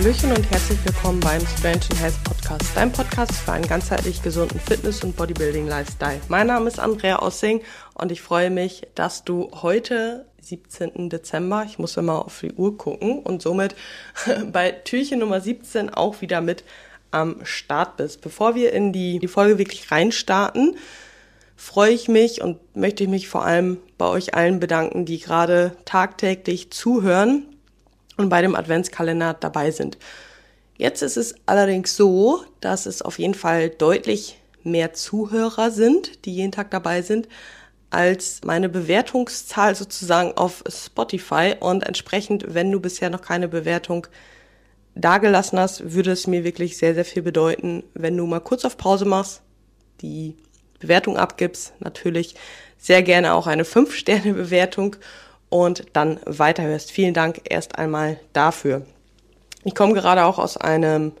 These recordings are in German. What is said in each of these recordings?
Hallöchen und herzlich willkommen beim Strange and Health Podcast, dein Podcast für einen ganzheitlich gesunden Fitness- und Bodybuilding-Lifestyle. Mein Name ist Andrea Ossing und ich freue mich, dass du heute, 17. Dezember, ich muss immer auf die Uhr gucken und somit bei Türchen Nummer 17 auch wieder mit am Start bist. Bevor wir in die, die Folge wirklich reinstarten, freue ich mich und möchte ich mich vor allem bei euch allen bedanken, die gerade tagtäglich zuhören und bei dem Adventskalender dabei sind. Jetzt ist es allerdings so, dass es auf jeden Fall deutlich mehr Zuhörer sind, die jeden Tag dabei sind, als meine Bewertungszahl sozusagen auf Spotify. Und entsprechend, wenn du bisher noch keine Bewertung dagelassen hast, würde es mir wirklich sehr, sehr viel bedeuten, wenn du mal kurz auf Pause machst, die Bewertung abgibst, natürlich sehr gerne auch eine 5-Sterne-Bewertung und dann weiterhörst. Vielen Dank erst einmal dafür. Ich komme gerade auch aus einem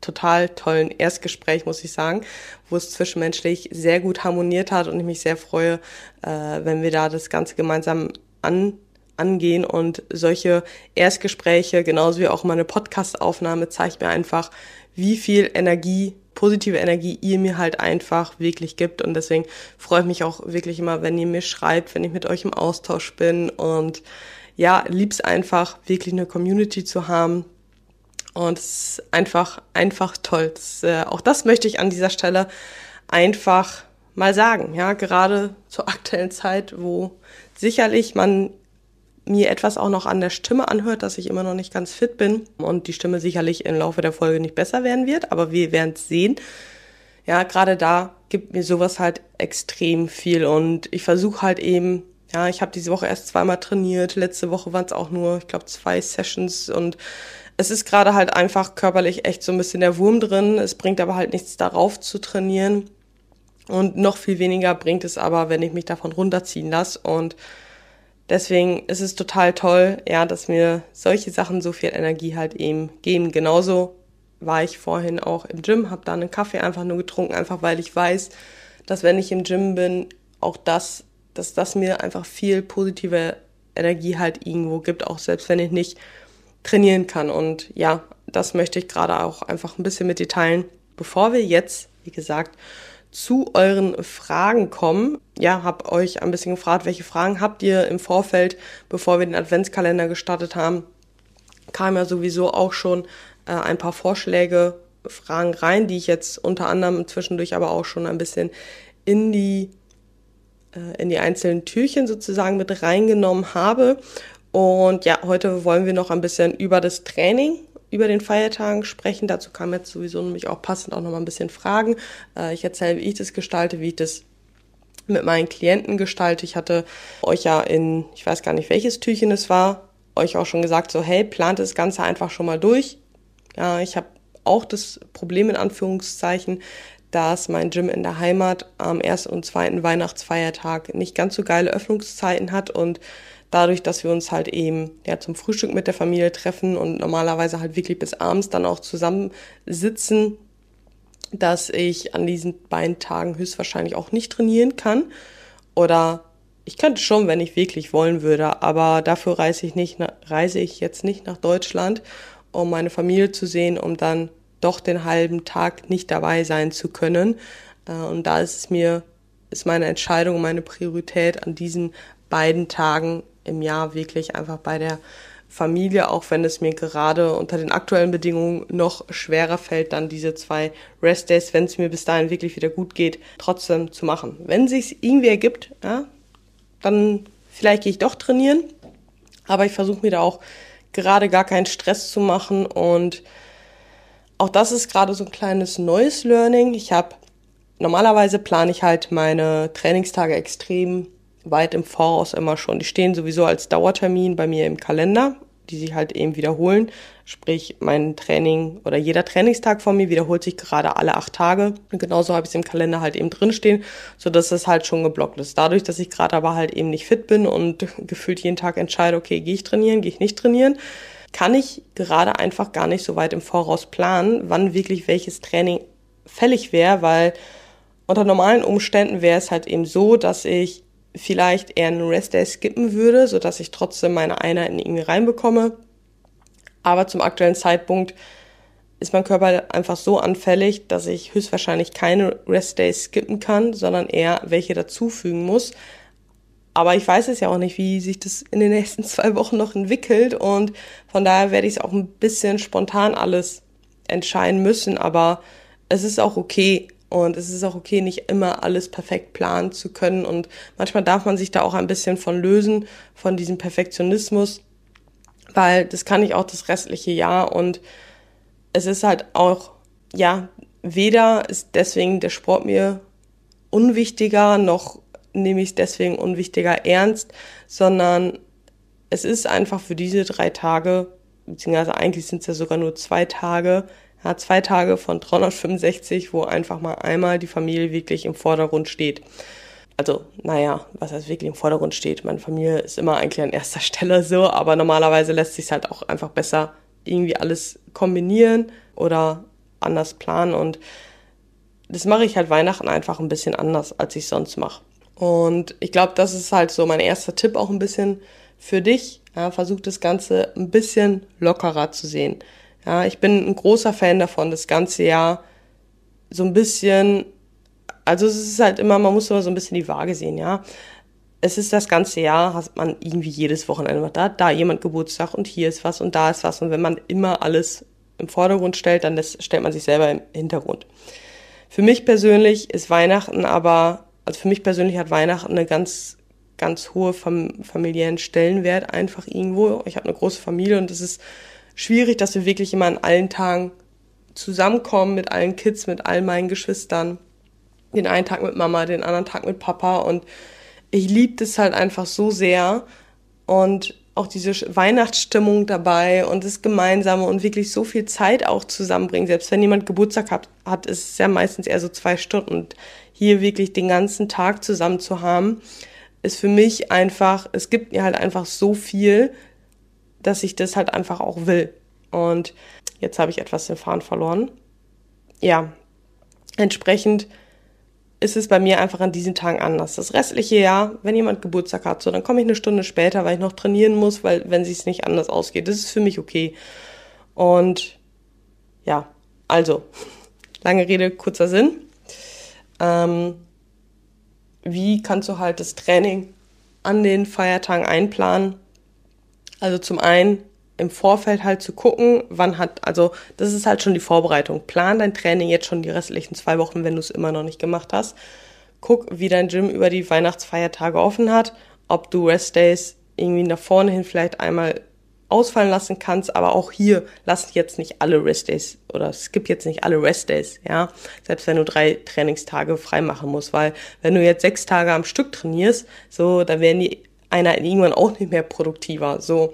total tollen Erstgespräch, muss ich sagen, wo es zwischenmenschlich sehr gut harmoniert hat und ich mich sehr freue, äh, wenn wir da das Ganze gemeinsam an, angehen und solche Erstgespräche, genauso wie auch meine Podcast-Aufnahme, zeigt mir einfach, wie viel Energie positive Energie ihr mir halt einfach wirklich gibt. Und deswegen freue ich mich auch wirklich immer, wenn ihr mir schreibt, wenn ich mit euch im Austausch bin. Und ja, lieb's einfach, wirklich eine Community zu haben. Und es ist einfach, einfach toll. Das, äh, auch das möchte ich an dieser Stelle einfach mal sagen. Ja, gerade zur aktuellen Zeit, wo sicherlich man mir etwas auch noch an der Stimme anhört, dass ich immer noch nicht ganz fit bin und die Stimme sicherlich im Laufe der Folge nicht besser werden wird, aber wir werden es sehen. Ja, gerade da gibt mir sowas halt extrem viel und ich versuche halt eben, ja, ich habe diese Woche erst zweimal trainiert, letzte Woche waren es auch nur, ich glaube, zwei Sessions und es ist gerade halt einfach körperlich echt so ein bisschen der Wurm drin. Es bringt aber halt nichts darauf zu trainieren. Und noch viel weniger bringt es aber, wenn ich mich davon runterziehen lasse. Und Deswegen ist es total toll, ja, dass mir solche Sachen so viel Energie halt eben geben. Genauso war ich vorhin auch im Gym, habe da einen Kaffee einfach nur getrunken, einfach weil ich weiß, dass wenn ich im Gym bin, auch das, dass das mir einfach viel positive Energie halt irgendwo gibt, auch selbst wenn ich nicht trainieren kann. Und ja, das möchte ich gerade auch einfach ein bisschen mit dir teilen, bevor wir jetzt, wie gesagt, zu euren Fragen kommen. Ja, habe euch ein bisschen gefragt, welche Fragen habt ihr im Vorfeld, bevor wir den Adventskalender gestartet haben. Kam ja sowieso auch schon äh, ein paar Vorschläge, Fragen rein, die ich jetzt unter anderem zwischendurch aber auch schon ein bisschen in die äh, in die einzelnen Türchen sozusagen mit reingenommen habe. Und ja, heute wollen wir noch ein bisschen über das Training über den Feiertagen sprechen. Dazu kam jetzt sowieso nämlich auch passend auch noch mal ein bisschen Fragen. Äh, ich erzähle, wie ich das gestalte, wie ich das mit meinen Klienten gestalte. Ich hatte euch ja in, ich weiß gar nicht, welches Türchen es war, euch auch schon gesagt, so hey, plant das Ganze einfach schon mal durch. Ja, ich habe auch das Problem in Anführungszeichen, dass mein Gym in der Heimat am ersten und zweiten Weihnachtsfeiertag nicht ganz so geile Öffnungszeiten hat und dadurch, dass wir uns halt eben ja zum Frühstück mit der Familie treffen und normalerweise halt wirklich bis abends dann auch zusammen sitzen, dass ich an diesen beiden Tagen höchstwahrscheinlich auch nicht trainieren kann oder ich könnte schon, wenn ich wirklich wollen würde, aber dafür reise ich nicht, reise ich jetzt nicht nach Deutschland, um meine Familie zu sehen, um dann doch den halben Tag nicht dabei sein zu können. Äh, und da ist es mir, ist meine Entscheidung, meine Priorität an diesen beiden Tagen im Jahr wirklich einfach bei der Familie, auch wenn es mir gerade unter den aktuellen Bedingungen noch schwerer fällt, dann diese zwei Rest Days, wenn es mir bis dahin wirklich wieder gut geht, trotzdem zu machen. Wenn es sich irgendwie ergibt, ja, dann vielleicht gehe ich doch trainieren, aber ich versuche mir da auch gerade gar keinen Stress zu machen und auch das ist gerade so ein kleines neues Learning. Ich habe normalerweise plane ich halt meine Trainingstage extrem weit im Voraus immer schon. Die stehen sowieso als Dauertermin bei mir im Kalender, die sich halt eben wiederholen. Sprich, mein Training oder jeder Trainingstag von mir wiederholt sich gerade alle acht Tage. Und genauso habe ich es im Kalender halt eben drinstehen, so dass es halt schon geblockt ist. Dadurch, dass ich gerade aber halt eben nicht fit bin und gefühlt jeden Tag entscheide, okay, gehe ich trainieren, gehe ich nicht trainieren, kann ich gerade einfach gar nicht so weit im Voraus planen, wann wirklich welches Training fällig wäre, weil unter normalen Umständen wäre es halt eben so, dass ich vielleicht eher einen Rest Day skippen würde, so dass ich trotzdem meine Einheiten irgendwie reinbekomme. Aber zum aktuellen Zeitpunkt ist mein Körper einfach so anfällig, dass ich höchstwahrscheinlich keine Restdays skippen kann, sondern eher welche dazufügen muss. Aber ich weiß es ja auch nicht, wie sich das in den nächsten zwei Wochen noch entwickelt. Und von daher werde ich es auch ein bisschen spontan alles entscheiden müssen. Aber es ist auch okay. Und es ist auch okay, nicht immer alles perfekt planen zu können. Und manchmal darf man sich da auch ein bisschen von lösen, von diesem Perfektionismus, weil das kann ich auch das restliche Jahr. Und es ist halt auch, ja, weder ist deswegen der Sport mir unwichtiger, noch nehme ich es deswegen unwichtiger ernst, sondern es ist einfach für diese drei Tage, beziehungsweise eigentlich sind es ja sogar nur zwei Tage, ja, zwei Tage von 365, wo einfach mal einmal die Familie wirklich im Vordergrund steht. Also, naja, was heißt wirklich im Vordergrund steht. Meine Familie ist immer eigentlich an erster Stelle so, aber normalerweise lässt sich halt auch einfach besser irgendwie alles kombinieren oder anders planen und das mache ich halt Weihnachten einfach ein bisschen anders, als ich sonst mache. Und ich glaube, das ist halt so mein erster Tipp auch ein bisschen für dich. Ja, versuch das Ganze ein bisschen lockerer zu sehen. Ja, ich bin ein großer Fan davon, das ganze Jahr so ein bisschen, also es ist halt immer, man muss immer so ein bisschen die Waage sehen, ja es ist das ganze Jahr, hat man irgendwie jedes Wochenende da, da jemand Geburtstag und hier ist was und da ist was. Und wenn man immer alles im Vordergrund stellt, dann das, stellt man sich selber im Hintergrund. Für mich persönlich ist Weihnachten aber, also für mich persönlich hat Weihnachten eine ganz, ganz hohe fam familiären Stellenwert einfach irgendwo. Ich habe eine große Familie und es ist schwierig, dass wir wirklich immer an allen Tagen zusammenkommen mit allen Kids, mit all meinen Geschwistern. Den einen Tag mit Mama, den anderen Tag mit Papa und ich liebe das halt einfach so sehr und auch diese Weihnachtsstimmung dabei und das Gemeinsame und wirklich so viel Zeit auch zusammenbringen. Selbst wenn jemand Geburtstag hat, hat ist es ja meistens eher so zwei Stunden. Und hier wirklich den ganzen Tag zusammen zu haben, ist für mich einfach, es gibt mir halt einfach so viel, dass ich das halt einfach auch will. Und jetzt habe ich etwas den Faden verloren. Ja, entsprechend ist es bei mir einfach an diesen Tagen anders. Das restliche Jahr, wenn jemand Geburtstag hat, so, dann komme ich eine Stunde später, weil ich noch trainieren muss, weil wenn es nicht anders ausgeht, das ist für mich okay. Und ja, also, lange Rede, kurzer Sinn. Ähm, wie kannst du halt das Training an den Feiertagen einplanen? Also zum einen im Vorfeld halt zu gucken, wann hat, also das ist halt schon die Vorbereitung. Plan dein Training jetzt schon die restlichen zwei Wochen, wenn du es immer noch nicht gemacht hast. Guck, wie dein Gym über die Weihnachtsfeiertage offen hat, ob du Restdays irgendwie nach vorne hin vielleicht einmal ausfallen lassen kannst, aber auch hier lass jetzt nicht alle Restdays oder skip jetzt nicht alle Restdays, ja. Selbst wenn du drei Trainingstage frei machen musst, weil wenn du jetzt sechs Tage am Stück trainierst, so, dann werden die einer irgendwann auch nicht mehr produktiver, so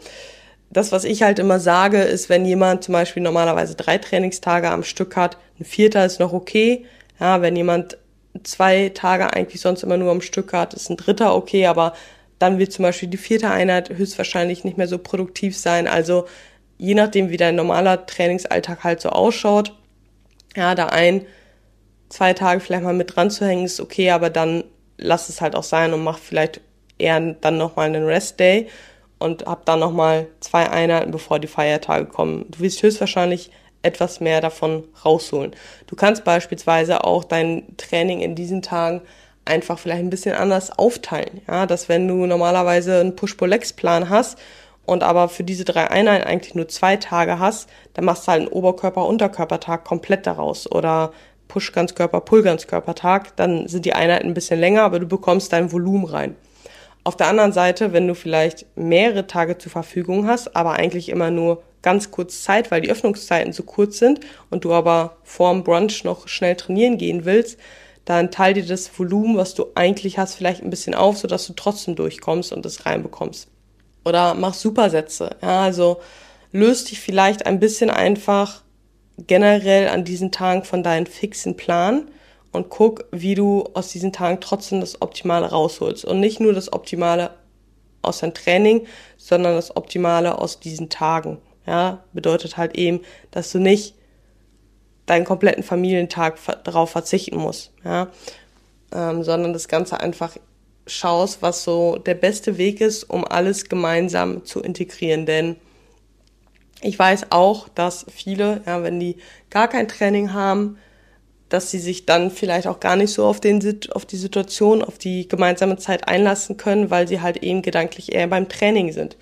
das, was ich halt immer sage, ist, wenn jemand zum Beispiel normalerweise drei Trainingstage am Stück hat, ein vierter ist noch okay. Ja, wenn jemand zwei Tage eigentlich sonst immer nur am Stück hat, ist ein dritter okay, aber dann wird zum Beispiel die vierte Einheit höchstwahrscheinlich nicht mehr so produktiv sein. Also je nachdem, wie dein normaler Trainingsalltag halt so ausschaut, ja, da ein, zwei Tage vielleicht mal mit dran zu hängen, ist okay, aber dann lass es halt auch sein und mach vielleicht eher dann nochmal einen Rest Day und habe dann nochmal zwei Einheiten, bevor die Feiertage kommen. Du wirst höchstwahrscheinlich etwas mehr davon rausholen. Du kannst beispielsweise auch dein Training in diesen Tagen einfach vielleicht ein bisschen anders aufteilen. Ja, dass wenn du normalerweise einen Push-Pull-Legs-Plan hast und aber für diese drei Einheiten eigentlich nur zwei Tage hast, dann machst du halt einen Oberkörper-Unterkörpertag komplett daraus oder Push-Ganzkörper, Pull-Ganzkörpertag. Dann sind die Einheiten ein bisschen länger, aber du bekommst dein Volumen rein. Auf der anderen Seite, wenn du vielleicht mehrere Tage zur Verfügung hast, aber eigentlich immer nur ganz kurz Zeit, weil die Öffnungszeiten so kurz sind und du aber vorm Brunch noch schnell trainieren gehen willst, dann teil dir das Volumen, was du eigentlich hast, vielleicht ein bisschen auf, sodass du trotzdem durchkommst und das reinbekommst. Oder mach Supersätze. Ja, also löst dich vielleicht ein bisschen einfach generell an diesen Tagen von deinem fixen Plan und guck, wie du aus diesen Tagen trotzdem das Optimale rausholst. Und nicht nur das Optimale aus deinem Training, sondern das Optimale aus diesen Tagen. Ja, bedeutet halt eben, dass du nicht deinen kompletten Familientag darauf verzichten musst, ja, ähm, sondern das Ganze einfach schaust, was so der beste Weg ist, um alles gemeinsam zu integrieren. Denn Ich weiß auch, dass viele, ja, wenn die gar kein Training haben, dass sie sich dann vielleicht auch gar nicht so auf, den, auf die Situation, auf die gemeinsame Zeit einlassen können, weil sie halt eben gedanklich eher beim Training sind.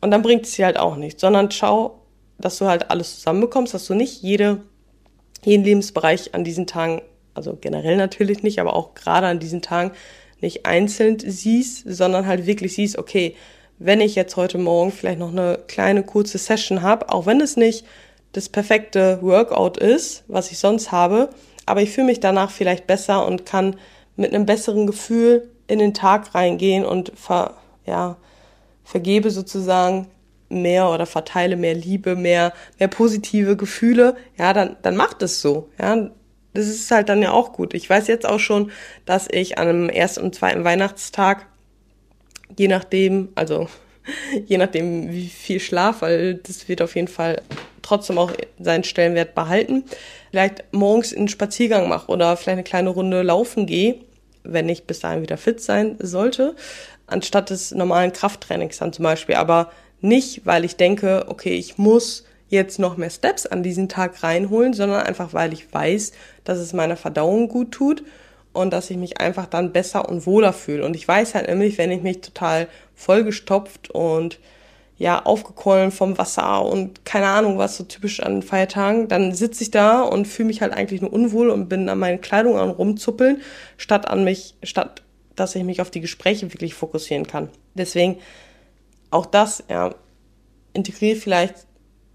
Und dann bringt es sie halt auch nicht, sondern schau, dass du halt alles zusammenbekommst, dass du nicht jede, jeden Lebensbereich an diesen Tagen, also generell natürlich nicht, aber auch gerade an diesen Tagen nicht einzeln siehst, sondern halt wirklich siehst, okay, wenn ich jetzt heute Morgen vielleicht noch eine kleine kurze Session habe, auch wenn es nicht das perfekte Workout ist, was ich sonst habe, aber ich fühle mich danach vielleicht besser und kann mit einem besseren Gefühl in den Tag reingehen und ver, ja, vergebe sozusagen mehr oder verteile mehr Liebe, mehr, mehr positive Gefühle, ja, dann, dann macht es so, ja. Das ist halt dann ja auch gut. Ich weiß jetzt auch schon, dass ich an einem ersten und zweiten Weihnachtstag, je nachdem, also je nachdem wie viel Schlaf, weil das wird auf jeden Fall trotzdem auch seinen Stellenwert behalten, vielleicht morgens einen Spaziergang mache oder vielleicht eine kleine Runde laufen gehe, wenn ich bis dahin wieder fit sein sollte, anstatt des normalen Krafttrainings dann zum Beispiel. Aber nicht, weil ich denke, okay, ich muss jetzt noch mehr Steps an diesen Tag reinholen, sondern einfach, weil ich weiß, dass es meiner Verdauung gut tut und dass ich mich einfach dann besser und wohler fühle. Und ich weiß halt nämlich, wenn ich mich total vollgestopft und ja, aufgequollen vom Wasser und keine Ahnung, was so typisch an Feiertagen, dann sitze ich da und fühle mich halt eigentlich nur unwohl und bin an meine Kleidung an rumzuppeln, statt an mich, statt dass ich mich auf die Gespräche wirklich fokussieren kann. Deswegen auch das, ja, integriere vielleicht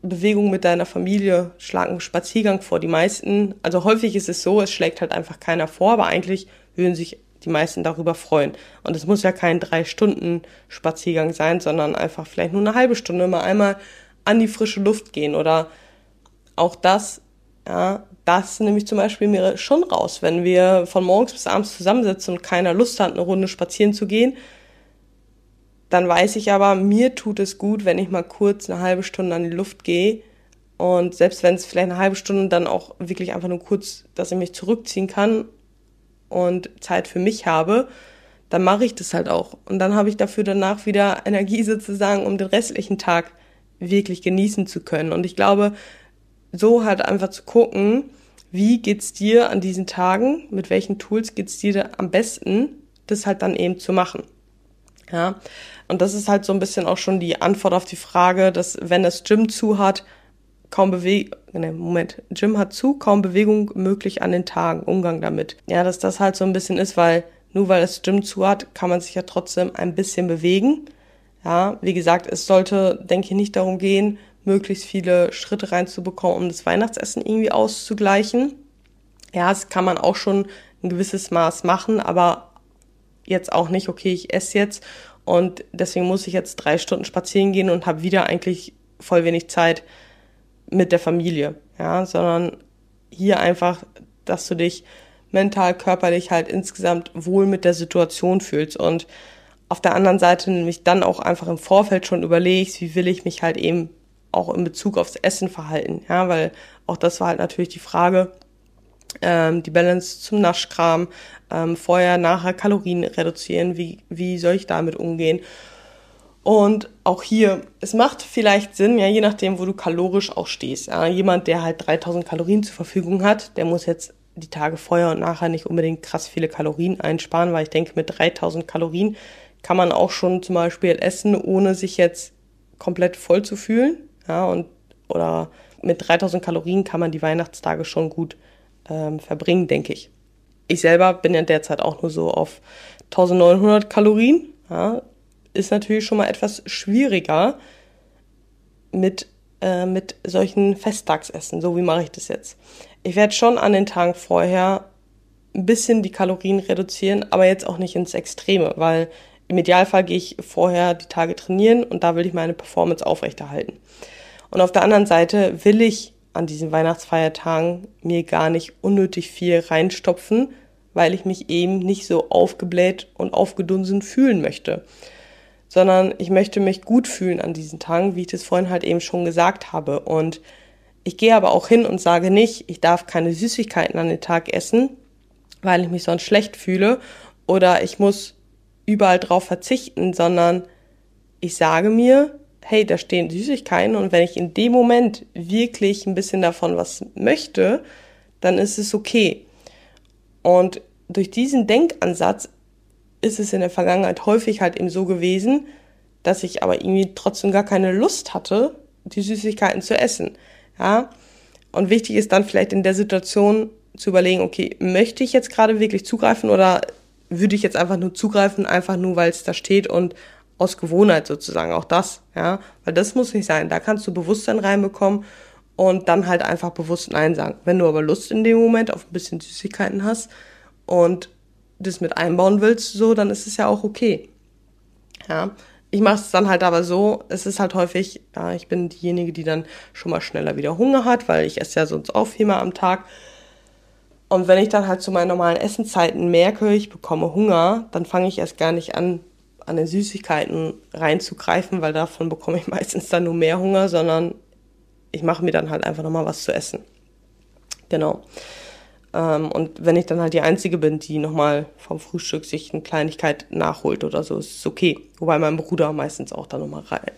Bewegung mit deiner Familie, schlag einen Spaziergang vor. Die meisten, also häufig ist es so, es schlägt halt einfach keiner vor, aber eigentlich würden sich die meisten darüber freuen. Und es muss ja kein drei Stunden Spaziergang sein, sondern einfach vielleicht nur eine halbe Stunde mal einmal an die frische Luft gehen oder auch das, ja, das nehme ich zum Beispiel mir schon raus, wenn wir von morgens bis abends zusammensitzen und keiner Lust hat, eine Runde spazieren zu gehen, dann weiß ich aber, mir tut es gut, wenn ich mal kurz eine halbe Stunde an die Luft gehe und selbst wenn es vielleicht eine halbe Stunde dann auch wirklich einfach nur kurz, dass ich mich zurückziehen kann und Zeit für mich habe, dann mache ich das halt auch. Und dann habe ich dafür danach wieder Energie sozusagen, um den restlichen Tag wirklich genießen zu können. Und ich glaube, so halt einfach zu gucken, wie geht's dir an diesen Tagen, mit welchen Tools geht's dir am besten, das halt dann eben zu machen. Ja, und das ist halt so ein bisschen auch schon die Antwort auf die Frage, dass wenn das Gym zu hat, kaum Bewegung, ne, Moment, Gym hat zu, kaum Bewegung möglich an den Tagen, Umgang damit. Ja, dass das halt so ein bisschen ist, weil nur weil das Gym zu hat, kann man sich ja trotzdem ein bisschen bewegen. Ja, wie gesagt, es sollte, denke ich, nicht darum gehen, möglichst viele Schritte reinzubekommen, um das Weihnachtsessen irgendwie auszugleichen. Ja, das kann man auch schon ein gewisses Maß machen, aber jetzt auch nicht, okay, ich esse jetzt. Und deswegen muss ich jetzt drei Stunden spazieren gehen und habe wieder eigentlich voll wenig Zeit, mit der Familie, ja, sondern hier einfach, dass du dich mental, körperlich halt insgesamt wohl mit der Situation fühlst. Und auf der anderen Seite nämlich dann auch einfach im Vorfeld schon überlegst, wie will ich mich halt eben auch in Bezug aufs Essen verhalten, ja, weil auch das war halt natürlich die Frage, ähm, die Balance zum Naschkram, ähm, vorher, nachher Kalorien reduzieren, wie, wie soll ich damit umgehen und auch hier, es macht vielleicht Sinn, ja, je nachdem, wo du kalorisch auch stehst. Ja, jemand, der halt 3000 Kalorien zur Verfügung hat, der muss jetzt die Tage vorher und nachher nicht unbedingt krass viele Kalorien einsparen, weil ich denke, mit 3000 Kalorien kann man auch schon zum Beispiel essen, ohne sich jetzt komplett voll zu fühlen. Ja, und, oder mit 3000 Kalorien kann man die Weihnachtstage schon gut ähm, verbringen, denke ich. Ich selber bin ja derzeit auch nur so auf 1900 Kalorien. Ja, ist natürlich schon mal etwas schwieriger mit, äh, mit solchen Festtagsessen. So wie mache ich das jetzt? Ich werde schon an den Tagen vorher ein bisschen die Kalorien reduzieren, aber jetzt auch nicht ins Extreme, weil im Idealfall gehe ich vorher die Tage trainieren und da will ich meine Performance aufrechterhalten. Und auf der anderen Seite will ich an diesen Weihnachtsfeiertagen mir gar nicht unnötig viel reinstopfen, weil ich mich eben nicht so aufgebläht und aufgedunsen fühlen möchte sondern ich möchte mich gut fühlen an diesen Tagen, wie ich das vorhin halt eben schon gesagt habe. Und ich gehe aber auch hin und sage nicht, ich darf keine Süßigkeiten an den Tag essen, weil ich mich sonst schlecht fühle oder ich muss überall drauf verzichten, sondern ich sage mir, hey, da stehen Süßigkeiten und wenn ich in dem Moment wirklich ein bisschen davon was möchte, dann ist es okay. Und durch diesen Denkansatz ist es in der Vergangenheit häufig halt eben so gewesen, dass ich aber irgendwie trotzdem gar keine Lust hatte, die Süßigkeiten zu essen. Ja. Und wichtig ist dann vielleicht in der Situation zu überlegen, okay, möchte ich jetzt gerade wirklich zugreifen oder würde ich jetzt einfach nur zugreifen, einfach nur weil es da steht und aus Gewohnheit sozusagen auch das, ja, weil das muss nicht sein. Da kannst du Bewusstsein reinbekommen und dann halt einfach bewusst Nein sagen. Wenn du aber Lust in dem Moment auf ein bisschen Süßigkeiten hast und das mit einbauen willst, so, dann ist es ja auch okay. Ja, ich mache es dann halt aber so, es ist halt häufig, ja, ich bin diejenige, die dann schon mal schneller wieder Hunger hat, weil ich esse ja sonst auch viermal am Tag. Und wenn ich dann halt zu meinen normalen Essenzeiten merke, ich bekomme Hunger, dann fange ich erst gar nicht an, an den Süßigkeiten reinzugreifen, weil davon bekomme ich meistens dann nur mehr Hunger, sondern ich mache mir dann halt einfach nochmal was zu essen. Genau. Ähm, und wenn ich dann halt die Einzige bin, die nochmal vom Frühstück sich eine Kleinigkeit nachholt oder so, ist es okay. Wobei mein Bruder meistens auch da nochmal rein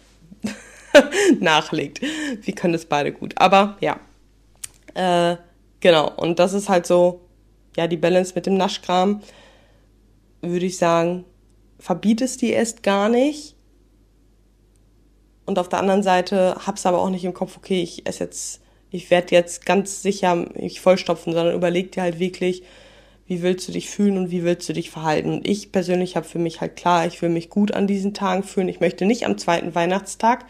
nachlegt. Wir können das beide gut. Aber ja. Äh, genau. Und das ist halt so, ja, die Balance mit dem Naschkram, würde ich sagen, verbietest die erst gar nicht. Und auf der anderen Seite hab's aber auch nicht im Kopf, okay, ich esse jetzt, ich werde jetzt ganz sicher mich vollstopfen, sondern überleg dir halt wirklich, wie willst du dich fühlen und wie willst du dich verhalten. Und ich persönlich habe für mich halt klar, ich will mich gut an diesen Tagen fühlen. Ich möchte nicht am zweiten Weihnachtstag,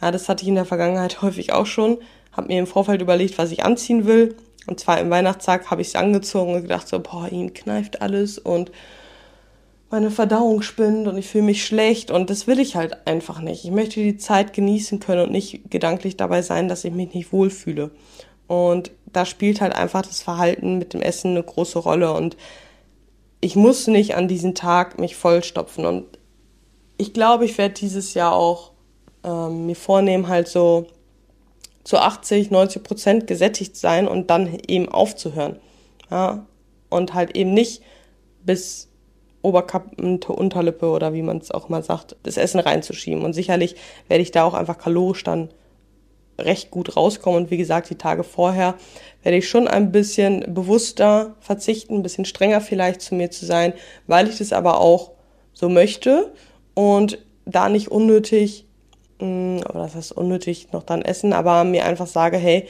ja, das hatte ich in der Vergangenheit häufig auch schon, habe mir im Vorfeld überlegt, was ich anziehen will. Am zweiten Weihnachtstag habe ich es angezogen und gedacht so, boah, ihn kneift alles und meine Verdauung spinnt und ich fühle mich schlecht und das will ich halt einfach nicht. Ich möchte die Zeit genießen können und nicht gedanklich dabei sein, dass ich mich nicht wohlfühle. Und da spielt halt einfach das Verhalten mit dem Essen eine große Rolle und ich muss nicht an diesen Tag mich vollstopfen und ich glaube, ich werde dieses Jahr auch ähm, mir vornehmen, halt so zu 80, 90 Prozent gesättigt sein und dann eben aufzuhören. Ja, und halt eben nicht bis Oberkappe, Unterlippe oder wie man es auch mal sagt, das Essen reinzuschieben. Und sicherlich werde ich da auch einfach kalorisch dann recht gut rauskommen. Und wie gesagt, die Tage vorher werde ich schon ein bisschen bewusster verzichten, ein bisschen strenger vielleicht zu mir zu sein, weil ich das aber auch so möchte und da nicht unnötig, mm, oder das heißt unnötig noch dann essen, aber mir einfach sage, hey,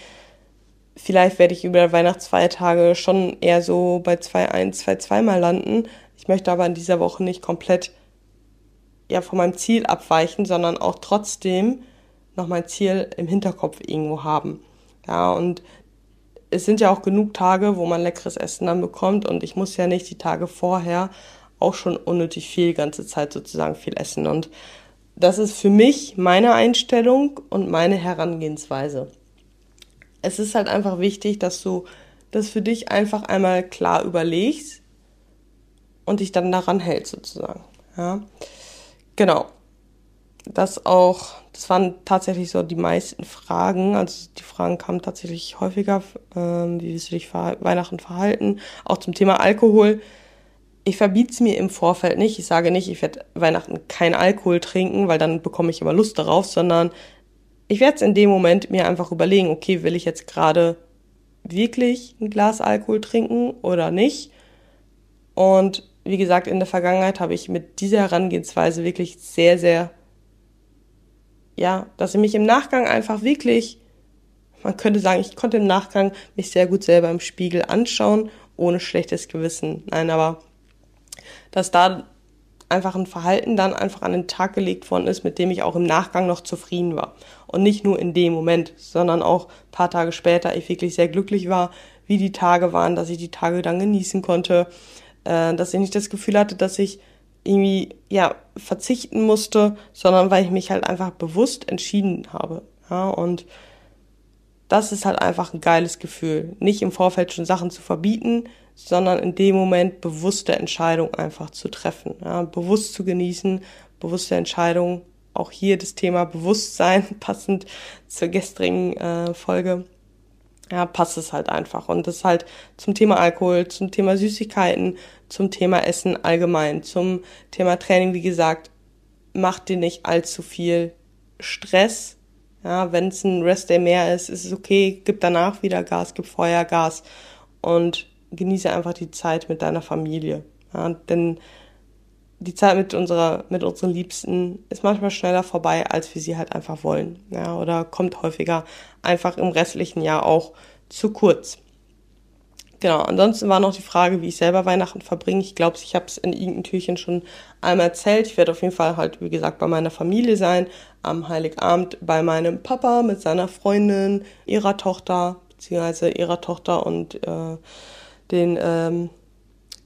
vielleicht werde ich über Weihnachtsfeiertage schon eher so bei 2-1, 2-2 mal landen, ich möchte aber in dieser Woche nicht komplett ja von meinem Ziel abweichen, sondern auch trotzdem noch mein Ziel im Hinterkopf irgendwo haben. Ja, und es sind ja auch genug Tage, wo man leckeres Essen dann bekommt und ich muss ja nicht die Tage vorher auch schon unnötig viel, ganze Zeit sozusagen viel essen. Und das ist für mich meine Einstellung und meine Herangehensweise. Es ist halt einfach wichtig, dass du das für dich einfach einmal klar überlegst, und dich dann daran hält sozusagen. Ja, genau. Das auch, das waren tatsächlich so die meisten Fragen. Also die Fragen kamen tatsächlich häufiger. Ähm, wie willst du dich ver Weihnachten verhalten? Auch zum Thema Alkohol. Ich verbiete es mir im Vorfeld nicht. Ich sage nicht, ich werde Weihnachten kein Alkohol trinken, weil dann bekomme ich immer Lust darauf, sondern ich werde es in dem Moment mir einfach überlegen, okay, will ich jetzt gerade wirklich ein Glas Alkohol trinken oder nicht? Und wie gesagt, in der Vergangenheit habe ich mit dieser Herangehensweise wirklich sehr, sehr, ja, dass ich mich im Nachgang einfach wirklich, man könnte sagen, ich konnte im Nachgang mich sehr gut selber im Spiegel anschauen, ohne schlechtes Gewissen. Nein, aber dass da einfach ein Verhalten dann einfach an den Tag gelegt worden ist, mit dem ich auch im Nachgang noch zufrieden war. Und nicht nur in dem Moment, sondern auch ein paar Tage später ich wirklich sehr glücklich war, wie die Tage waren, dass ich die Tage dann genießen konnte, äh, dass ich nicht das Gefühl hatte, dass ich irgendwie ja verzichten musste, sondern weil ich mich halt einfach bewusst entschieden habe. Ja, und das ist halt einfach ein geiles Gefühl. Nicht im Vorfeld schon Sachen zu verbieten, sondern in dem Moment bewusste Entscheidungen einfach zu treffen. Ja, bewusst zu genießen, bewusste Entscheidungen. Auch hier das Thema Bewusstsein, passend zur gestrigen äh, Folge ja, passt es halt einfach. Und das halt zum Thema Alkohol, zum Thema Süßigkeiten, zum Thema Essen allgemein, zum Thema Training, wie gesagt, mach dir nicht allzu viel Stress. Ja, wenn es ein Restday mehr ist, ist es okay, gib danach wieder Gas, gib vorher Gas und genieße einfach die Zeit mit deiner Familie. Ja, denn die Zeit mit unserer, mit unseren Liebsten ist manchmal schneller vorbei, als wir sie halt einfach wollen. Ja, oder kommt häufiger einfach im restlichen Jahr auch zu kurz. Genau, ansonsten war noch die Frage, wie ich selber Weihnachten verbringe. Ich glaube, ich habe es in irgendeinem Türchen schon einmal erzählt. Ich werde auf jeden Fall halt, wie gesagt, bei meiner Familie sein. Am Heiligabend bei meinem Papa mit seiner Freundin, ihrer Tochter, beziehungsweise ihrer Tochter und äh, den ähm,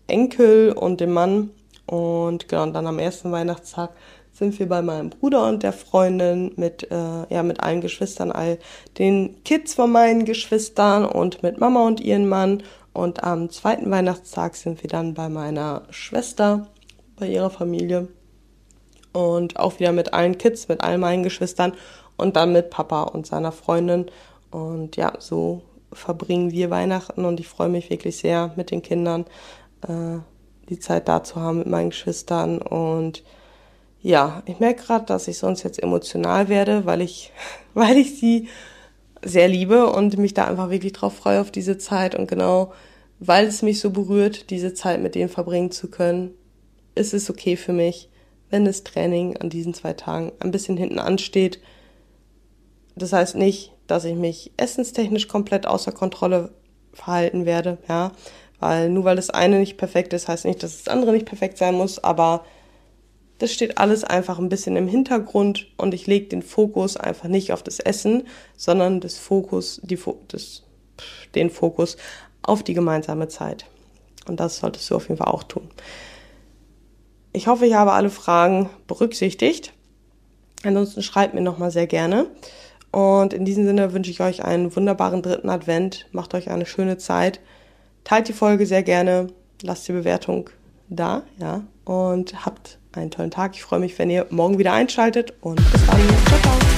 Enkel und dem Mann. Und genau, und dann am ersten Weihnachtstag sind wir bei meinem Bruder und der Freundin mit, äh, ja, mit allen Geschwistern, all den Kids von meinen Geschwistern und mit Mama und ihren Mann. Und am zweiten Weihnachtstag sind wir dann bei meiner Schwester, bei ihrer Familie. Und auch wieder mit allen Kids, mit all meinen Geschwistern und dann mit Papa und seiner Freundin. Und ja, so verbringen wir Weihnachten und ich freue mich wirklich sehr mit den Kindern, äh, die Zeit da zu haben mit meinen Geschwistern. Und ja, ich merke gerade, dass ich sonst jetzt emotional werde, weil ich, weil ich sie sehr liebe und mich da einfach wirklich drauf freue auf diese Zeit und genau, weil es mich so berührt, diese Zeit mit denen verbringen zu können, ist es okay für mich, wenn das Training an diesen zwei Tagen ein bisschen hinten ansteht. Das heißt nicht, dass ich mich essenstechnisch komplett außer Kontrolle verhalten werde, ja, weil nur weil das eine nicht perfekt ist, heißt nicht, dass das andere nicht perfekt sein muss, aber das steht alles einfach ein bisschen im Hintergrund und ich lege den Fokus einfach nicht auf das Essen, sondern das Fokus, die, das, den Fokus auf die gemeinsame Zeit. Und das solltest du auf jeden Fall auch tun. Ich hoffe, ich habe alle Fragen berücksichtigt. Ansonsten schreibt mir nochmal sehr gerne. Und in diesem Sinne wünsche ich euch einen wunderbaren dritten Advent. Macht euch eine schöne Zeit. Teilt die Folge sehr gerne. Lasst die Bewertung da, ja. Und habt einen tollen Tag. Ich freue mich, wenn ihr morgen wieder einschaltet. Und bis dann. Ciao, ciao.